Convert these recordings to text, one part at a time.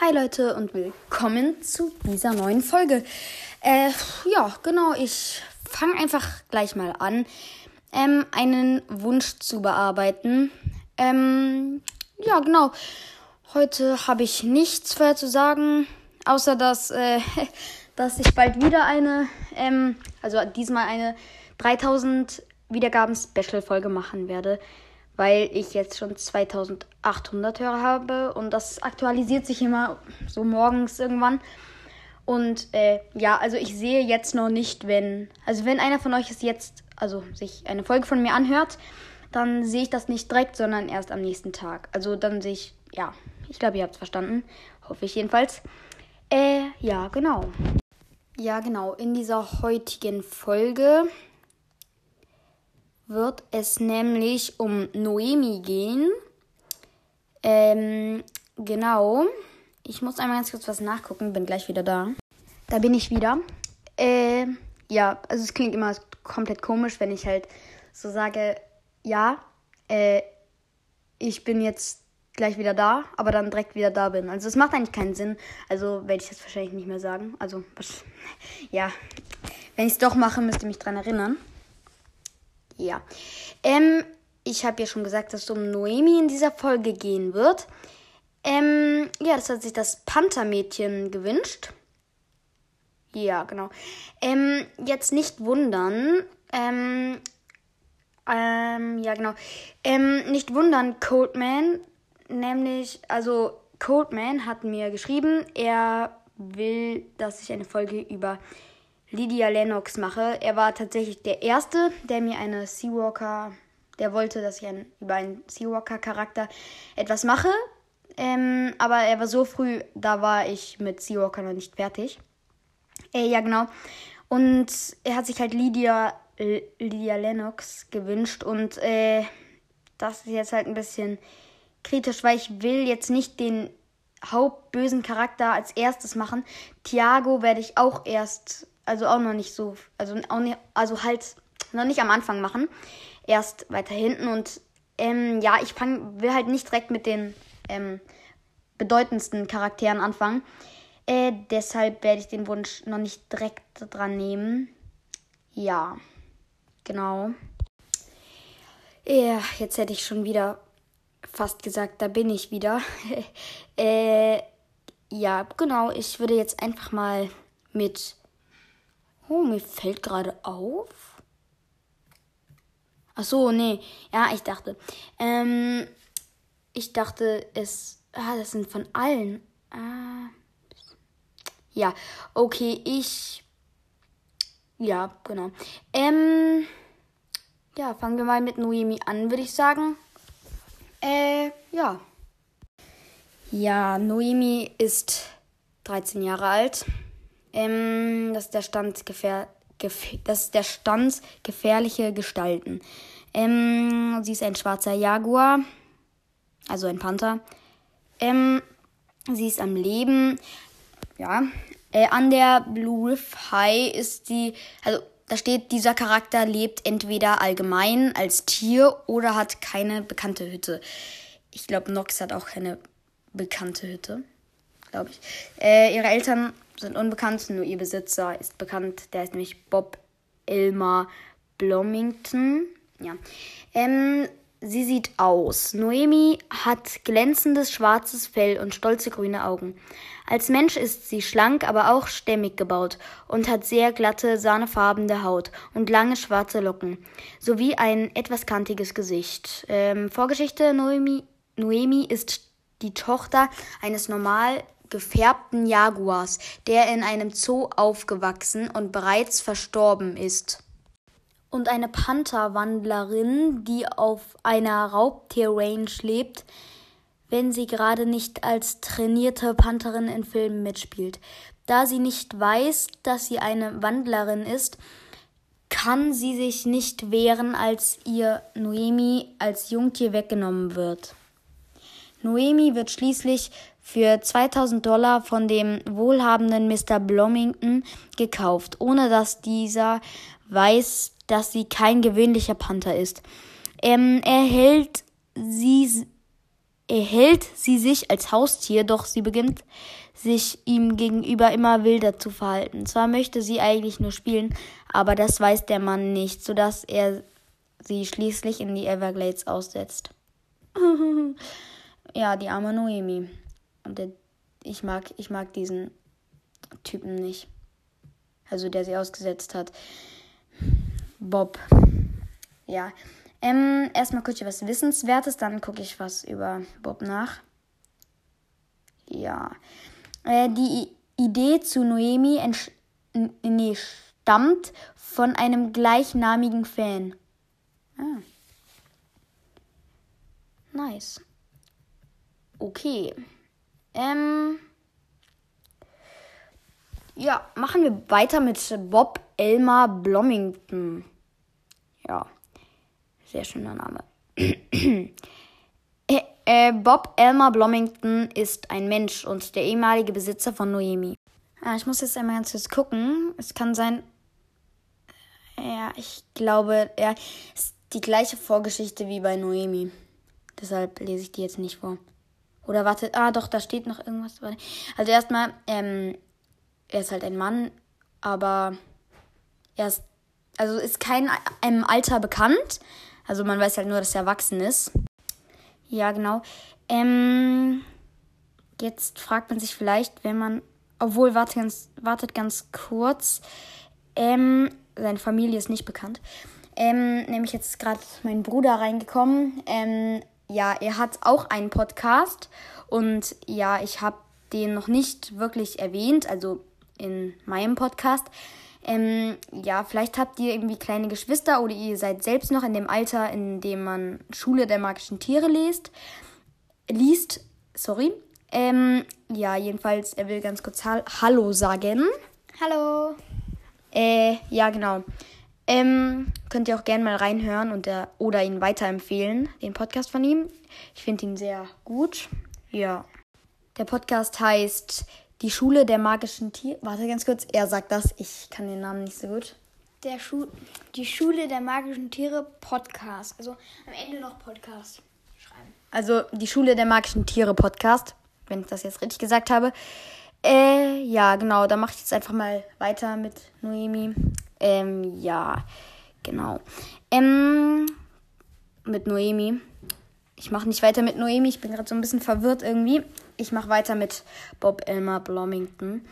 Hi Leute und willkommen zu dieser neuen Folge. Äh, ja, genau, ich fange einfach gleich mal an, ähm, einen Wunsch zu bearbeiten. Ähm, ja, genau. Heute habe ich nichts mehr zu sagen, außer dass, äh, dass ich bald wieder eine, ähm, also diesmal eine 3000 Wiedergaben-Special-Folge machen werde weil ich jetzt schon 2800 Hörer habe und das aktualisiert sich immer so morgens irgendwann. Und äh, ja, also ich sehe jetzt noch nicht, wenn, also wenn einer von euch es jetzt, also sich eine Folge von mir anhört, dann sehe ich das nicht direkt, sondern erst am nächsten Tag. Also dann sehe ich, ja, ich glaube, ihr habt es verstanden. Hoffe ich jedenfalls. Äh, ja, genau. Ja, genau. In dieser heutigen Folge wird es nämlich um Noemi gehen. Ähm, genau. Ich muss einmal ganz kurz was nachgucken, bin gleich wieder da. Da bin ich wieder. Äh, ja, also es klingt immer komplett komisch, wenn ich halt so sage, ja, äh, ich bin jetzt gleich wieder da, aber dann direkt wieder da bin. Also es macht eigentlich keinen Sinn. Also werde ich jetzt wahrscheinlich nicht mehr sagen. Also, ja, wenn ich es doch mache, müsst ihr mich dran erinnern. Ja. Ähm, ich habe ja schon gesagt, dass es um Noemi in dieser Folge gehen wird. Ähm, ja, das hat sich das Panthermädchen gewünscht. Ja, genau. Ähm, jetzt nicht wundern. Ähm, ähm, ja, genau. Ähm, nicht wundern, Coldman. Nämlich, also, Coldman hat mir geschrieben, er will, dass ich eine Folge über Lydia Lennox mache. Er war tatsächlich der Erste, der mir eine Seawalker, der wollte, dass ich ein, über einen Seawalker-Charakter etwas mache. Ähm, aber er war so früh, da war ich mit Seawalker noch nicht fertig. Äh, ja, genau. Und er hat sich halt Lydia, Lydia Lennox gewünscht. Und äh, das ist jetzt halt ein bisschen kritisch, weil ich will jetzt nicht den hauptbösen Charakter als erstes machen. Thiago werde ich auch erst also auch noch nicht so, also auch nicht, also halt noch nicht am Anfang machen, erst weiter hinten und ähm, ja, ich fang, will halt nicht direkt mit den ähm, bedeutendsten Charakteren anfangen. Äh, deshalb werde ich den Wunsch noch nicht direkt dran nehmen. Ja, genau. Ja, jetzt hätte ich schon wieder fast gesagt, da bin ich wieder. äh, ja, genau, ich würde jetzt einfach mal mit Oh, mir fällt gerade auf. Ach so, nee. Ja, ich dachte. Ähm, ich dachte, es. Ah, das sind von allen. Ah. Ja, okay, ich. Ja, genau. Ähm. Ja, fangen wir mal mit Noemi an, würde ich sagen. Äh, ja. Ja, Noemi ist 13 Jahre alt. Ähm, das ist der Stand gefähr das ist der Stand gefährliche Gestalten. Ähm, sie ist ein schwarzer Jaguar, also ein Panther. Ähm, sie ist am Leben. Ja. Äh, an der Blue Riff High ist die, also da steht, dieser Charakter lebt entweder allgemein als Tier oder hat keine bekannte Hütte. Ich glaube, Nox hat auch keine bekannte Hütte, glaube ich. Äh, ihre Eltern sind unbekannt, nur ihr Besitzer ist bekannt. Der ist nämlich Bob Elmer Blomington. Ja. Ähm, sie sieht aus. Noemi hat glänzendes schwarzes Fell und stolze grüne Augen. Als Mensch ist sie schlank, aber auch stämmig gebaut und hat sehr glatte, sahnefarbene Haut und lange schwarze Locken, sowie ein etwas kantiges Gesicht. Ähm, Vorgeschichte Noemi, Noemi ist die Tochter eines normal gefärbten Jaguars, der in einem Zoo aufgewachsen und bereits verstorben ist. Und eine Pantherwandlerin, die auf einer Raubtierrange lebt, wenn sie gerade nicht als trainierte Pantherin in Filmen mitspielt. Da sie nicht weiß, dass sie eine Wandlerin ist, kann sie sich nicht wehren, als ihr Noemi als Jungtier weggenommen wird. Noemi wird schließlich für 2000 Dollar von dem wohlhabenden Mr. Blomington gekauft, ohne dass dieser weiß, dass sie kein gewöhnlicher Panther ist. Ähm, er hält sie erhält sie sich als Haustier, doch sie beginnt sich ihm gegenüber immer wilder zu verhalten. Zwar möchte sie eigentlich nur spielen, aber das weiß der Mann nicht, sodass er sie schließlich in die Everglades aussetzt. ja, die arme Noemi. Und der, ich mag, ich mag diesen Typen nicht. Also der sie ausgesetzt hat. Bob. Ja. Ähm, erstmal kurz was Wissenswertes, dann gucke ich was über Bob nach. Ja. Äh, die Idee zu Noemi nee, stammt von einem gleichnamigen Fan. Ah. Nice. Okay. Ähm. Ja, machen wir weiter mit Bob Elmer Blomington. Ja, sehr schöner Name. äh, äh, Bob Elmer Blomington ist ein Mensch und der ehemalige Besitzer von Noemi. Ah, ich muss jetzt einmal ganz kurz gucken. Es kann sein. Ja, ich glaube, er ist die gleiche Vorgeschichte wie bei Noemi. Deshalb lese ich die jetzt nicht vor. Oder wartet, ah doch, da steht noch irgendwas. Also erstmal, ähm, er ist halt ein Mann, aber er ist, also ist kein einem Alter bekannt. Also man weiß halt nur, dass er erwachsen ist. Ja, genau. Ähm, jetzt fragt man sich vielleicht, wenn man, obwohl, wartet ganz, wartet ganz kurz. Ähm, seine Familie ist nicht bekannt. Ähm, nämlich jetzt gerade mein Bruder reingekommen. Ähm, ja, er hat auch einen Podcast und ja, ich habe den noch nicht wirklich erwähnt, also in meinem Podcast. Ähm, ja, vielleicht habt ihr irgendwie kleine Geschwister oder ihr seid selbst noch in dem Alter, in dem man Schule der magischen Tiere liest. Liest, sorry. Ähm, ja, jedenfalls, er will ganz kurz Hallo sagen. Hallo. Äh, ja, genau. Ähm, könnt ihr auch gerne mal reinhören und der, oder ihn weiterempfehlen, den Podcast von ihm. Ich finde ihn sehr gut. Ja. Der Podcast heißt Die Schule der magischen Tiere. Warte ganz kurz, er sagt das. Ich kann den Namen nicht so gut. Der Schu die Schule der magischen Tiere Podcast. Also am Ende noch Podcast schreiben. Also die Schule der magischen Tiere Podcast, wenn ich das jetzt richtig gesagt habe. Äh, ja, genau, da mache ich jetzt einfach mal weiter mit Noemi. Ähm, ja, genau. Ähm, mit Noemi. Ich mache nicht weiter mit Noemi, ich bin gerade so ein bisschen verwirrt irgendwie. Ich mache weiter mit Bob Elmer Blomington.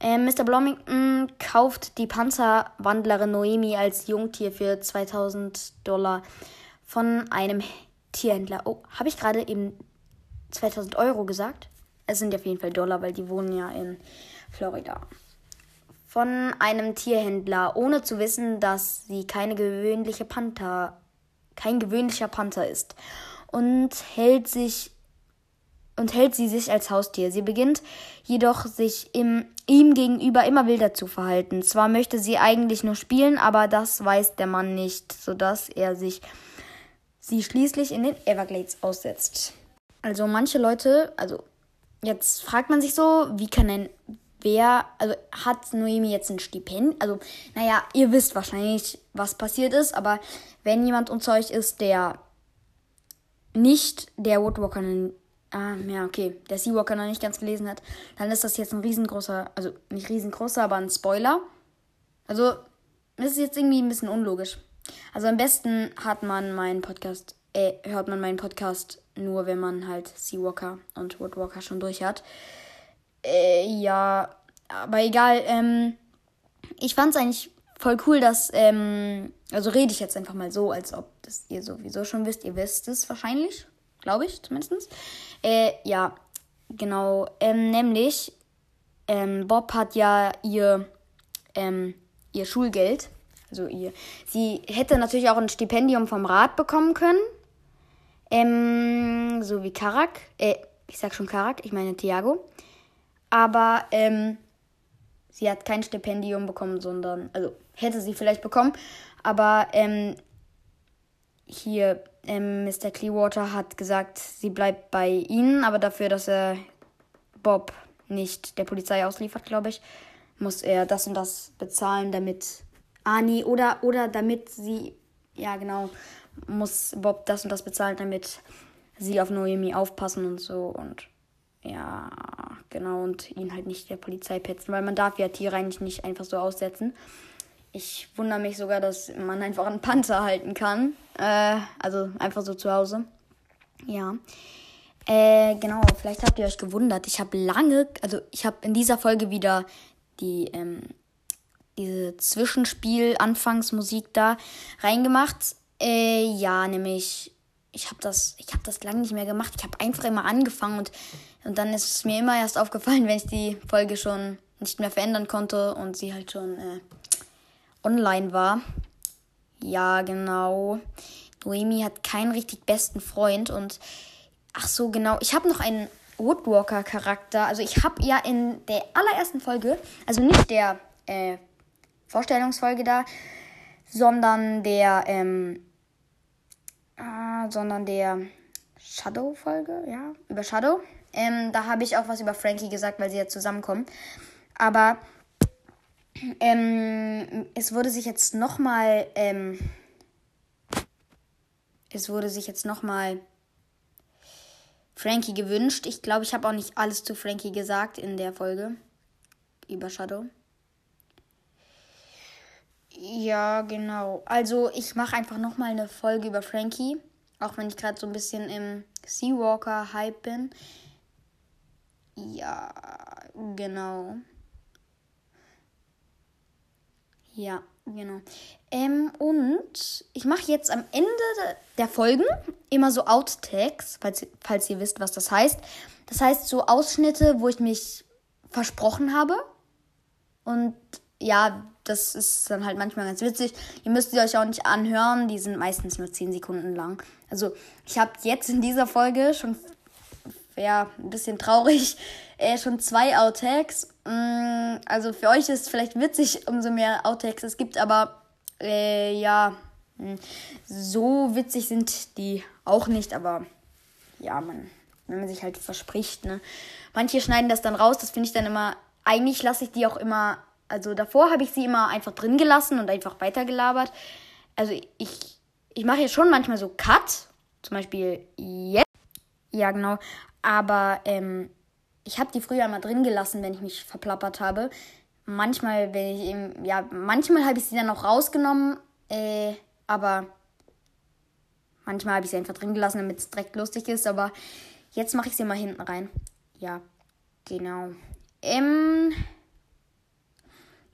Ähm, Mr. Blomington kauft die Panzerwandlerin Noemi als Jungtier für 2000 Dollar von einem Tierhändler. Oh, habe ich gerade eben 2000 Euro gesagt? Es sind auf jeden Fall Dollar, weil die wohnen ja in Florida von einem Tierhändler, ohne zu wissen, dass sie keine gewöhnliche Panther, kein gewöhnlicher Panther ist und hält sich und hält sie sich als Haustier. Sie beginnt jedoch sich im, ihm gegenüber immer wilder zu verhalten. Zwar möchte sie eigentlich nur spielen, aber das weiß der Mann nicht, sodass er sich sie schließlich in den Everglades aussetzt. Also manche Leute, also jetzt fragt man sich so, wie kann ein wer, also hat Noemi jetzt ein Stipendium? Also, naja, ihr wisst wahrscheinlich, was passiert ist, aber wenn jemand unter euch ist, der nicht der Woodwalker, ah, ja, okay, der Seawalker noch nicht ganz gelesen hat, dann ist das jetzt ein riesengroßer, also nicht riesengroßer, aber ein Spoiler. Also, das ist jetzt irgendwie ein bisschen unlogisch. Also am besten hat man meinen Podcast, äh, hört man meinen Podcast nur, wenn man halt Seawalker und Woodwalker schon durch hat. Äh, ja, aber egal. Ähm, ich fand es eigentlich voll cool, dass, ähm, also rede ich jetzt einfach mal so, als ob das ihr sowieso schon wisst. Ihr wisst es wahrscheinlich, glaube ich zumindest. Äh, ja, genau. Ähm, nämlich, ähm, Bob hat ja ihr, ähm, ihr Schulgeld. Also ihr, sie hätte natürlich auch ein Stipendium vom Rat bekommen können. Ähm, so wie Karak. Äh, ich sag schon Karak, ich meine Thiago. Aber ähm, sie hat kein Stipendium bekommen, sondern, also hätte sie vielleicht bekommen, aber ähm, hier ähm, Mr. Clearwater hat gesagt, sie bleibt bei ihnen, aber dafür, dass er Bob nicht der Polizei ausliefert, glaube ich, muss er das und das bezahlen, damit Ani oder oder damit sie ja genau muss Bob das und das bezahlen, damit sie auf Noemi aufpassen und so und ja, genau, und ihn halt nicht der Polizei petzen, weil man darf ja Tiere eigentlich nicht einfach so aussetzen. Ich wundere mich sogar, dass man einfach einen Panzer halten kann. Äh, also einfach so zu Hause. Ja. Äh, genau, vielleicht habt ihr euch gewundert. Ich habe lange, also ich habe in dieser Folge wieder die, ähm, diese Zwischenspiel-Anfangsmusik da reingemacht. Äh, ja, nämlich, ich habe das, ich habe das lange nicht mehr gemacht. Ich habe einfach immer angefangen und, und dann ist es mir immer erst aufgefallen, wenn ich die Folge schon nicht mehr verändern konnte und sie halt schon äh, online war. Ja, genau. Noemi hat keinen richtig besten Freund und ach so, genau. Ich habe noch einen Woodwalker-Charakter. Also ich habe ja in der allerersten Folge, also nicht der äh, Vorstellungsfolge da, sondern der, ähm, äh, sondern der Shadow-Folge, ja, über Shadow. Ähm, da habe ich auch was über Frankie gesagt, weil sie ja zusammenkommen. Aber ähm, es wurde sich jetzt nochmal, ähm, es wurde sich jetzt nochmal Frankie gewünscht. Ich glaube, ich habe auch nicht alles zu Frankie gesagt in der Folge über Shadow. Ja, genau. Also ich mache einfach nochmal eine Folge über Frankie. Auch wenn ich gerade so ein bisschen im Seawalker-Hype bin. Ja, genau. Ja, genau. Ähm, und ich mache jetzt am Ende der Folgen immer so Outtakes, falls, falls ihr wisst, was das heißt. Das heißt so Ausschnitte, wo ich mich versprochen habe. Und ja, das ist dann halt manchmal ganz witzig. Ihr müsst sie euch auch nicht anhören, die sind meistens nur 10 Sekunden lang. Also ich habe jetzt in dieser Folge schon, ja, ein bisschen traurig, äh, schon zwei Outtakes. Mm, also für euch ist es vielleicht witzig, umso mehr Outtakes es gibt, aber äh, ja, hm, so witzig sind die auch nicht, aber ja, man, wenn man sich halt verspricht, ne. Manche schneiden das dann raus, das finde ich dann immer, eigentlich lasse ich die auch immer, also davor habe ich sie immer einfach drin gelassen und einfach weitergelabert. Also ich, ich mache jetzt schon manchmal so Cut, zum Beispiel jetzt. Ja, genau. Aber ähm, ich habe die früher mal drin gelassen, wenn ich mich verplappert habe. Manchmal, wenn ich eben, ja, manchmal habe ich sie dann auch rausgenommen, äh, aber manchmal habe ich sie einfach drin gelassen, damit es direkt lustig ist. Aber jetzt mache ich sie mal hinten rein. Ja, genau. Ähm,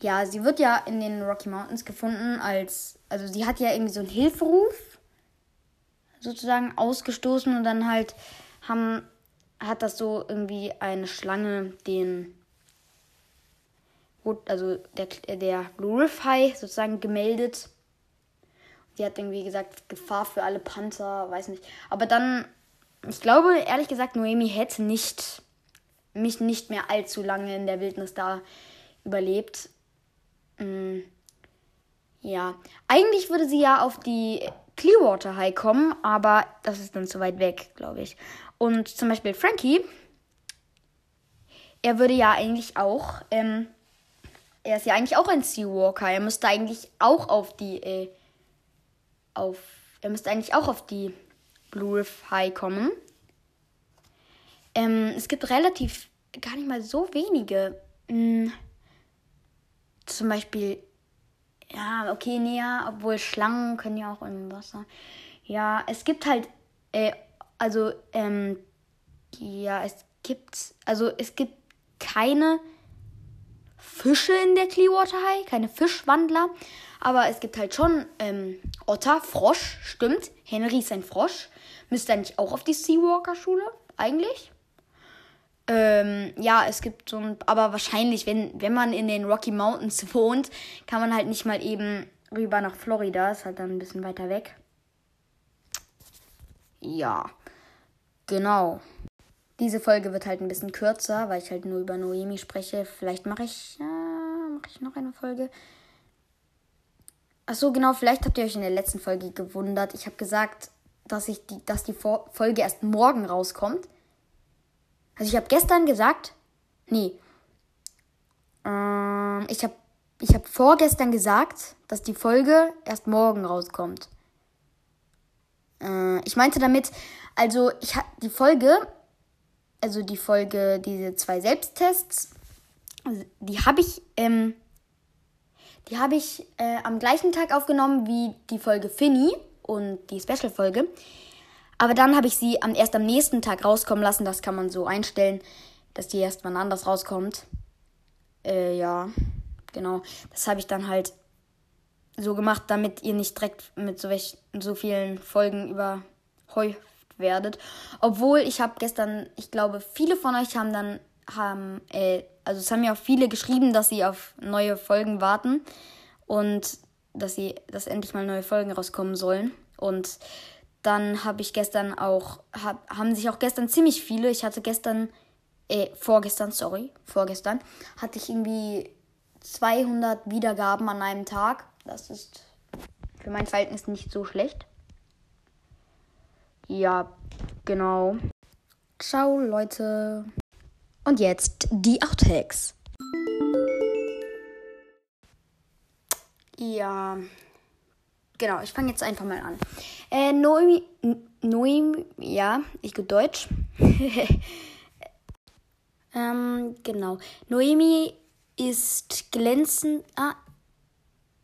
ja, sie wird ja in den Rocky Mountains gefunden als, also sie hat ja irgendwie so einen Hilferuf sozusagen ausgestoßen und dann halt haben hat das so irgendwie eine Schlange den also der, der Blue Riff High sozusagen gemeldet. Die hat irgendwie gesagt, Gefahr für alle Panther, weiß nicht. Aber dann, ich glaube, ehrlich gesagt, Noemi hätte nicht, mich nicht mehr allzu lange in der Wildnis da überlebt. Mm, ja, eigentlich würde sie ja auf die Clearwater High kommen, aber das ist dann zu weit weg, glaube ich. Und zum Beispiel Frankie, er würde ja eigentlich auch, ähm, er ist ja eigentlich auch ein Seawalker. Er müsste eigentlich auch auf die, äh, auf, er müsste eigentlich auch auf die Blue Riff High kommen. Ähm, es gibt relativ, gar nicht mal so wenige. Hm, zum Beispiel, ja, okay, näher, obwohl Schlangen können ja auch im Wasser. Ja, es gibt halt äh, also, ähm, ja, es gibt, also es gibt keine Fische in der Clearwater High, keine Fischwandler, aber es gibt halt schon ähm, Otter, Frosch, stimmt. Henry ist ein Frosch. Müsste eigentlich auch auf die Seawalker-Schule, eigentlich. Ähm, ja, es gibt so ein, aber wahrscheinlich, wenn, wenn man in den Rocky Mountains wohnt, kann man halt nicht mal eben rüber nach Florida, ist halt dann ein bisschen weiter weg. Ja. Genau. Diese Folge wird halt ein bisschen kürzer, weil ich halt nur über Noemi spreche. Vielleicht mache ich, äh, mache ich noch eine Folge. Ach so, genau, vielleicht habt ihr euch in der letzten Folge gewundert. Ich habe gesagt, dass, ich die, dass die Folge erst morgen rauskommt. Also ich habe gestern gesagt, nee, ähm, ich habe ich hab vorgestern gesagt, dass die Folge erst morgen rauskommt. Äh, ich meinte damit, also ich hatte die Folge, also die Folge, diese zwei Selbsttests, die habe ich, ähm, die habe ich äh, am gleichen Tag aufgenommen wie die Folge Finny und die Special-Folge. Aber dann habe ich sie am, erst am nächsten Tag rauskommen lassen. Das kann man so einstellen, dass die erst mal anders rauskommt. Äh, ja, genau. Das habe ich dann halt so gemacht, damit ihr nicht direkt mit so, welch, so vielen Folgen überhäuft werdet. Obwohl ich habe gestern, ich glaube, viele von euch haben dann haben, äh, also es haben ja auch viele geschrieben, dass sie auf neue Folgen warten und dass sie, dass endlich mal neue Folgen rauskommen sollen. Und dann habe ich gestern auch, hab, haben sich auch gestern ziemlich viele, ich hatte gestern, äh, vorgestern, sorry, vorgestern, hatte ich irgendwie 200 Wiedergaben an einem Tag. Das ist für mein Verhältnis nicht so schlecht. Ja, genau. Ciao, Leute. Und jetzt die Outtakes. Ja, genau, ich fange jetzt einfach mal an. Äh, Noemi, Noemi, ja, ich gut Deutsch. ähm, genau. Noemi ist glänzend. Ah,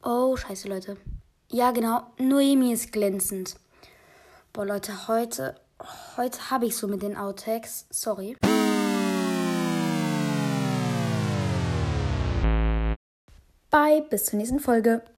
oh, scheiße, Leute. Ja, genau. Noemi ist glänzend. Boah, Leute, heute, heute habe ich so mit den Outtakes. Sorry. Bye, bis zur nächsten Folge.